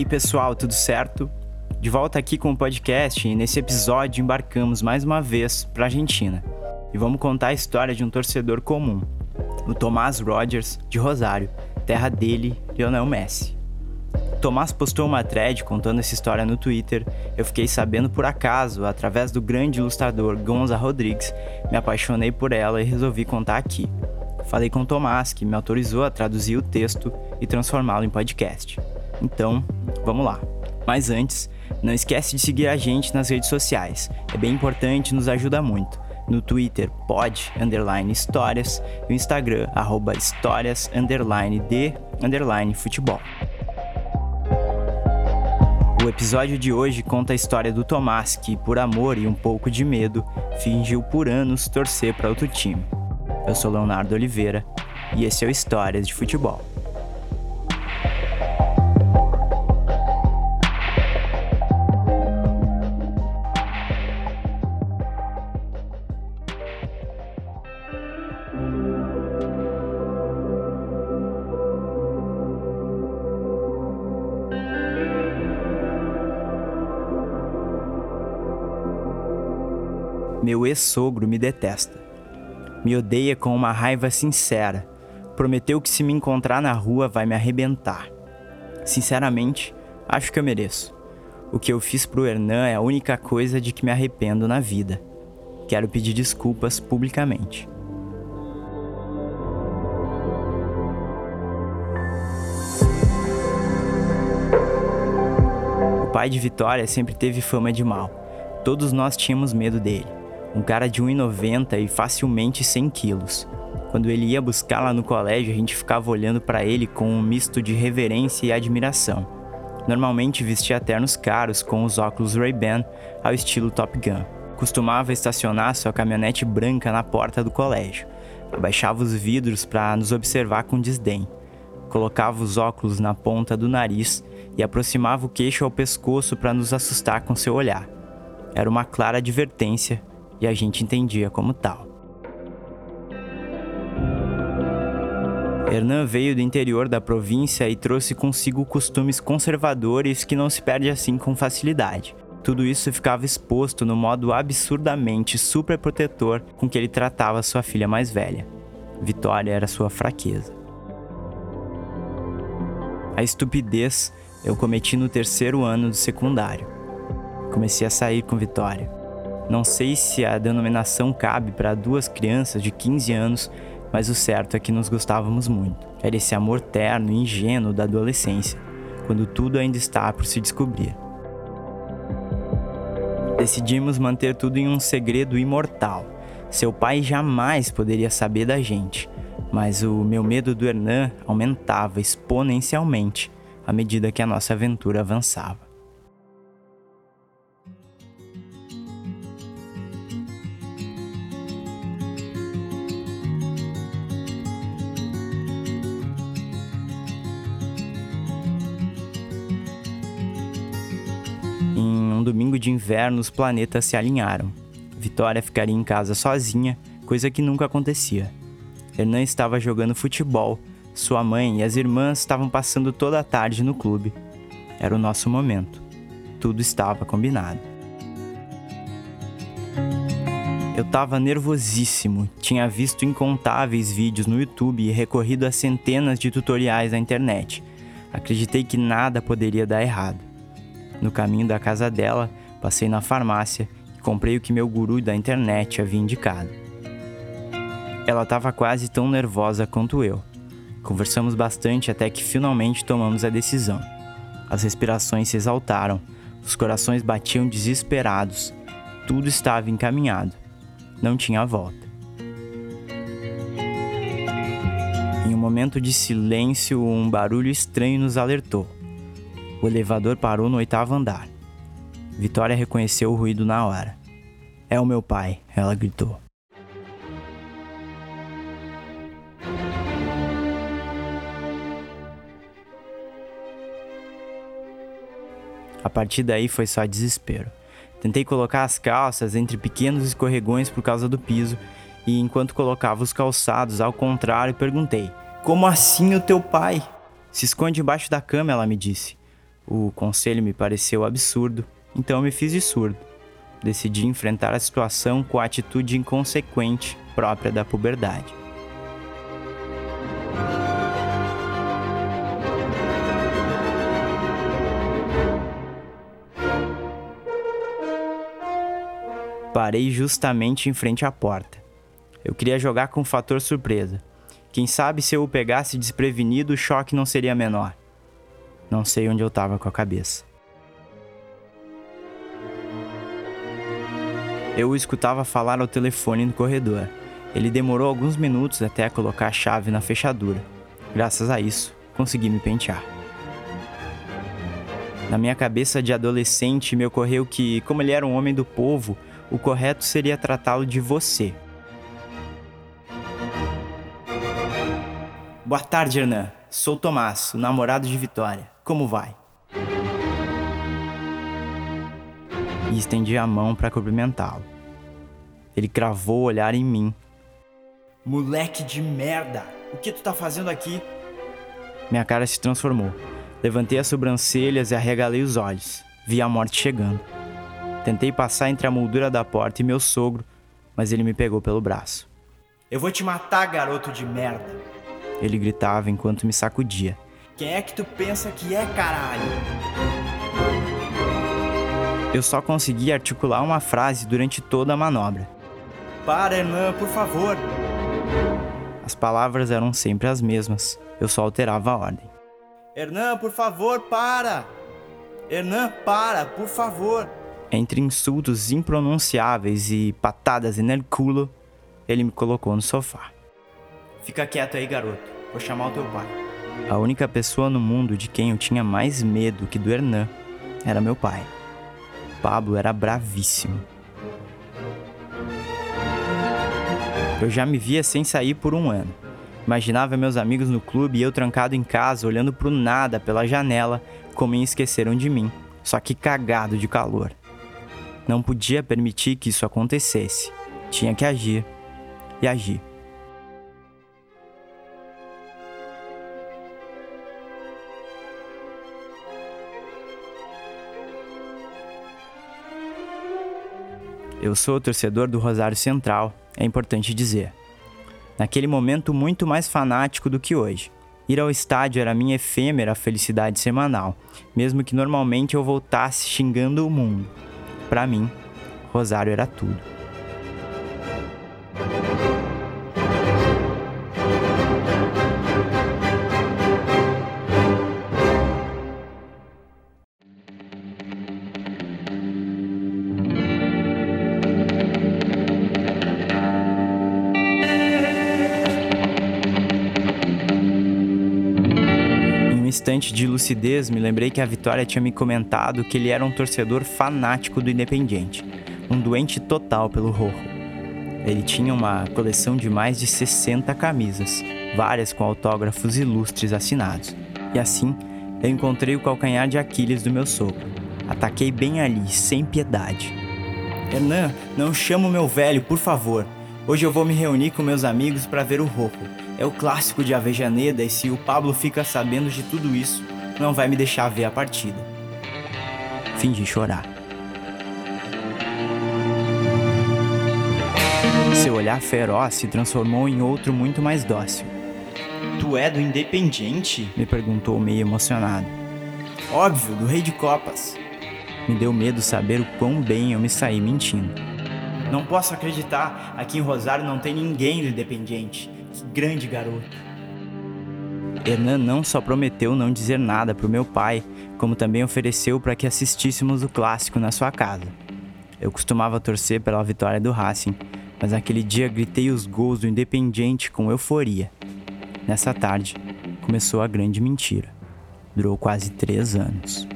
Aí, pessoal, tudo certo? De volta aqui com o podcast e nesse episódio embarcamos mais uma vez para a Argentina. E vamos contar a história de um torcedor comum, o Tomás Rogers, de Rosário, terra dele, Lionel Messi. Tomás postou uma thread contando essa história no Twitter. Eu fiquei sabendo por acaso, através do grande ilustrador Gonza Rodrigues, me apaixonei por ela e resolvi contar aqui. Falei com Tomás, que me autorizou a traduzir o texto e transformá-lo em podcast. Então, vamos lá. Mas antes, não esquece de seguir a gente nas redes sociais. É bem importante, nos ajuda muito. No Twitter, pod, underline histórias, e no Instagram, arroba histórias, underline de, underline futebol. O episódio de hoje conta a história do Tomás, que, por amor e um pouco de medo, fingiu por anos torcer para outro time. Eu sou Leonardo Oliveira e esse é o Histórias de Futebol. Meu ex-sogro me detesta. Me odeia com uma raiva sincera. Prometeu que se me encontrar na rua vai me arrebentar. Sinceramente, acho que eu mereço. O que eu fiz pro Hernan é a única coisa de que me arrependo na vida. Quero pedir desculpas publicamente. O pai de Vitória sempre teve fama de mal. Todos nós tínhamos medo dele um cara de 1,90 e facilmente 100 quilos. Quando ele ia buscar lá no colégio, a gente ficava olhando para ele com um misto de reverência e admiração. Normalmente vestia ternos caros com os óculos Ray-Ban ao estilo Top Gun. Costumava estacionar sua caminhonete branca na porta do colégio. Abaixava os vidros para nos observar com desdém. Colocava os óculos na ponta do nariz e aproximava o queixo ao pescoço para nos assustar com seu olhar. Era uma clara advertência e a gente entendia como tal. Hernan veio do interior da província e trouxe consigo costumes conservadores que não se perde assim com facilidade. Tudo isso ficava exposto no modo absurdamente superprotetor com que ele tratava sua filha mais velha. Vitória era sua fraqueza. A estupidez eu cometi no terceiro ano do secundário. Comecei a sair com Vitória. Não sei se a denominação cabe para duas crianças de 15 anos, mas o certo é que nos gostávamos muito. Era esse amor terno e ingênuo da adolescência, quando tudo ainda está por se descobrir. Decidimos manter tudo em um segredo imortal. Seu pai jamais poderia saber da gente, mas o meu medo do Hernan aumentava exponencialmente à medida que a nossa aventura avançava. Inverno, os planetas se alinharam. Vitória ficaria em casa sozinha, coisa que nunca acontecia. Hernan estava jogando futebol, sua mãe e as irmãs estavam passando toda a tarde no clube. Era o nosso momento. Tudo estava combinado. Eu estava nervosíssimo, tinha visto incontáveis vídeos no YouTube e recorrido a centenas de tutoriais na internet. Acreditei que nada poderia dar errado. No caminho da casa dela, passei na farmácia e comprei o que meu guru da internet havia indicado. Ela estava quase tão nervosa quanto eu. Conversamos bastante até que finalmente tomamos a decisão. As respirações se exaltaram, os corações batiam desesperados. Tudo estava encaminhado. Não tinha volta. Em um momento de silêncio, um barulho estranho nos alertou. O elevador parou no oitavo andar. Vitória reconheceu o ruído na hora. É o meu pai, ela gritou. A partir daí foi só desespero. Tentei colocar as calças entre pequenos escorregões por causa do piso e enquanto colocava os calçados ao contrário, perguntei: Como assim o teu pai? Se esconde embaixo da cama, ela me disse. O conselho me pareceu absurdo, então me fiz de surdo. Decidi enfrentar a situação com a atitude inconsequente própria da puberdade. Parei justamente em frente à porta. Eu queria jogar com o fator surpresa. Quem sabe se eu o pegasse desprevenido, o choque não seria menor. Não sei onde eu estava com a cabeça. Eu o escutava falar ao telefone no corredor. Ele demorou alguns minutos até colocar a chave na fechadura. Graças a isso, consegui me pentear. Na minha cabeça de adolescente me ocorreu que, como ele era um homem do povo, o correto seria tratá-lo de você. Boa tarde, Hernan. Sou Tomás, o namorado de Vitória. Como vai? Estendi a mão para cumprimentá-lo. Ele cravou o olhar em mim. Moleque de merda! O que tu tá fazendo aqui? Minha cara se transformou. Levantei as sobrancelhas e arregalei os olhos. Vi a morte chegando. Tentei passar entre a moldura da porta e meu sogro, mas ele me pegou pelo braço. Eu vou te matar, garoto de merda! Ele gritava enquanto me sacudia. Quem é que tu pensa que é, caralho? Eu só consegui articular uma frase durante toda a manobra. Para, Hernan, por favor! As palavras eram sempre as mesmas, eu só alterava a ordem. Hernan, por favor, para! Hernan, para, por favor! Entre insultos impronunciáveis e patadas em el culo, ele me colocou no sofá. Fica quieto aí, garoto. Vou chamar o teu pai. A única pessoa no mundo de quem eu tinha mais medo que do Hernan era meu pai. Pablo era bravíssimo. Eu já me via sem sair por um ano. Imaginava meus amigos no clube e eu trancado em casa, olhando pro nada pela janela, como em esqueceram de mim, só que cagado de calor. Não podia permitir que isso acontecesse. Tinha que agir. E agir. Eu sou torcedor do Rosário Central, é importante dizer. Naquele momento, muito mais fanático do que hoje. Ir ao estádio era minha efêmera felicidade semanal, mesmo que normalmente eu voltasse xingando o mundo. Para mim, Rosário era tudo. Instante de lucidez, me lembrei que a Vitória tinha me comentado que ele era um torcedor fanático do Independiente, um doente total pelo Rojo. Ele tinha uma coleção de mais de 60 camisas, várias com autógrafos ilustres assinados. E assim, eu encontrei o calcanhar de Aquiles do meu sogro. Ataquei bem ali, sem piedade. Hernan, não chama o meu velho, por favor. Hoje eu vou me reunir com meus amigos para ver o Rojo. É o clássico de Avejaneda e se o Pablo fica sabendo de tudo isso, não vai me deixar ver a partida. Fingi chorar. Seu olhar feroz se transformou em outro muito mais dócil. Tu é do Independiente? me perguntou meio emocionado. Óbvio, do Rei de Copas. Me deu medo saber o quão bem eu me saí mentindo. Não posso acreditar, aqui em Rosário não tem ninguém do Independiente. Que grande garoto. Hernan não só prometeu não dizer nada para o meu pai, como também ofereceu para que assistíssemos o clássico na sua casa. Eu costumava torcer pela vitória do Racing, mas naquele dia gritei os gols do Independiente com euforia. Nessa tarde, começou a grande mentira. Durou quase três anos.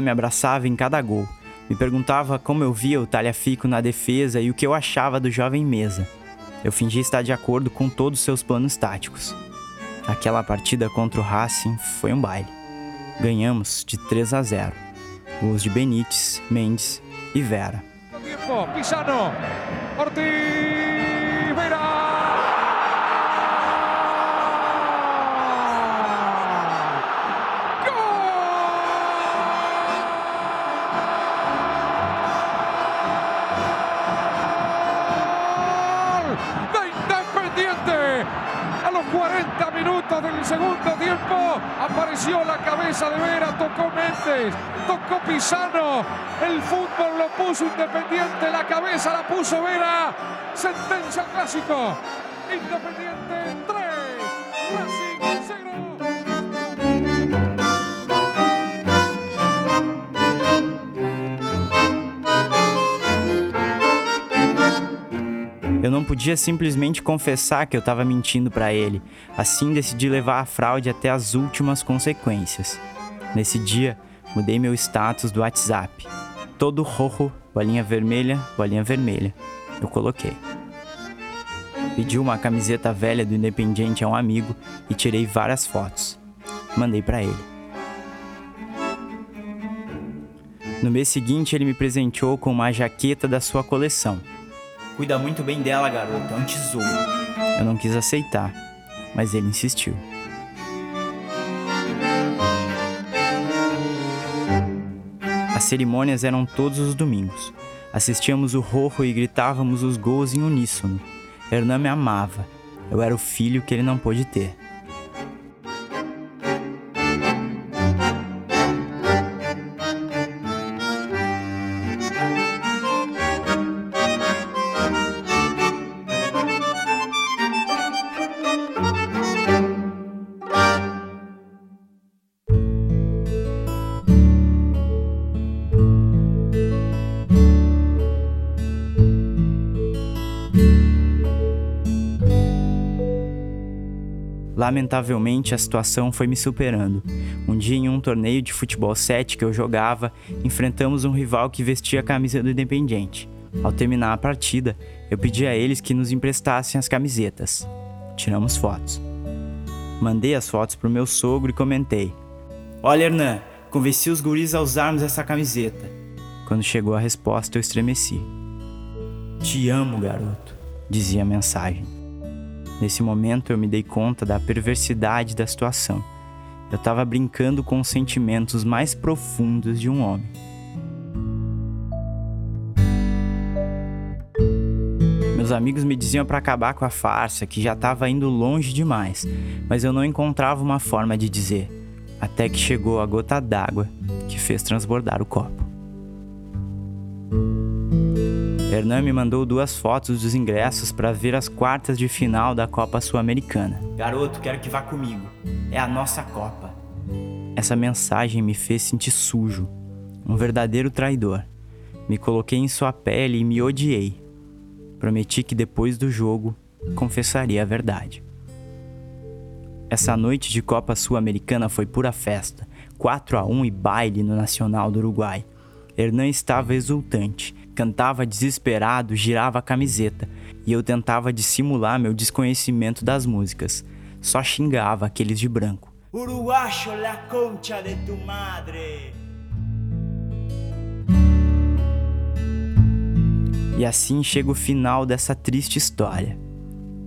Me abraçava em cada gol. Me perguntava como eu via o Talhafico na defesa e o que eu achava do jovem Mesa. Eu fingi estar de acordo com todos os seus planos táticos. Aquela partida contra o Racing foi um baile. Ganhamos de 3 a 0. Gols de Benítez, Mendes e Vera. Ortiz, segundo tiempo. Apareció la cabeza de Vera, tocó Méndez, tocó Pisano. El fútbol lo puso Independiente, la cabeza la puso Vera. Sentencia clásico. Independiente 3, Eu não podia simplesmente confessar que eu estava mentindo para ele. Assim decidi levar a fraude até as últimas consequências. Nesse dia, mudei meu status do WhatsApp. Todo rojo, bolinha vermelha, bolinha vermelha. Eu coloquei. Pedi uma camiseta velha do Independiente a um amigo e tirei várias fotos. Mandei para ele. No mês seguinte, ele me presenteou com uma jaqueta da sua coleção. Cuida muito bem dela, garoto. É um tesouro. Eu não quis aceitar, mas ele insistiu. As cerimônias eram todos os domingos. Assistíamos o Rojo e gritávamos os gols em uníssono. Hernan me amava. Eu era o filho que ele não pôde ter. Lamentavelmente, a situação foi me superando. Um dia, em um torneio de futebol 7 que eu jogava, enfrentamos um rival que vestia a camisa do Independiente. Ao terminar a partida, eu pedi a eles que nos emprestassem as camisetas. Tiramos fotos. Mandei as fotos pro meu sogro e comentei: Olha, Hernan, convenci os guris a usarmos essa camiseta. Quando chegou a resposta, eu estremeci. Te amo, garoto, dizia a mensagem. Nesse momento eu me dei conta da perversidade da situação. Eu estava brincando com os sentimentos mais profundos de um homem. Meus amigos me diziam para acabar com a farsa, que já estava indo longe demais, mas eu não encontrava uma forma de dizer, até que chegou a gota d'água que fez transbordar o copo. Hernan me mandou duas fotos dos ingressos para ver as quartas de final da Copa Sul-Americana. Garoto, quero que vá comigo. É a nossa Copa. Essa mensagem me fez sentir sujo, um verdadeiro traidor. Me coloquei em sua pele e me odiei. Prometi que depois do jogo confessaria a verdade. Essa noite de Copa Sul-Americana foi pura festa, 4 a 1 e baile no Nacional do Uruguai. Hernan estava exultante Cantava desesperado, girava a camiseta, e eu tentava dissimular meu desconhecimento das músicas. Só xingava aqueles de branco. Uruguacho la concha de tu madre. E assim chega o final dessa triste história.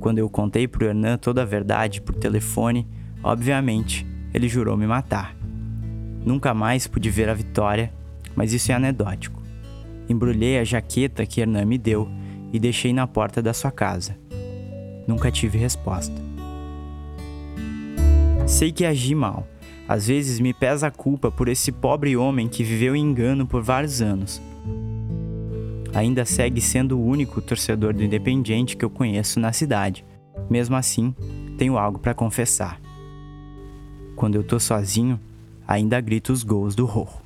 Quando eu contei pro Hernan toda a verdade por telefone, obviamente, ele jurou me matar. Nunca mais pude ver a vitória, mas isso é anedótico. Embrulhei a jaqueta que Hernan me deu e deixei na porta da sua casa. Nunca tive resposta. Sei que agi mal. Às vezes me pesa a culpa por esse pobre homem que viveu em engano por vários anos. Ainda segue sendo o único torcedor do Independiente que eu conheço na cidade. Mesmo assim, tenho algo para confessar. Quando eu tô sozinho, ainda grito os gols do Rorro.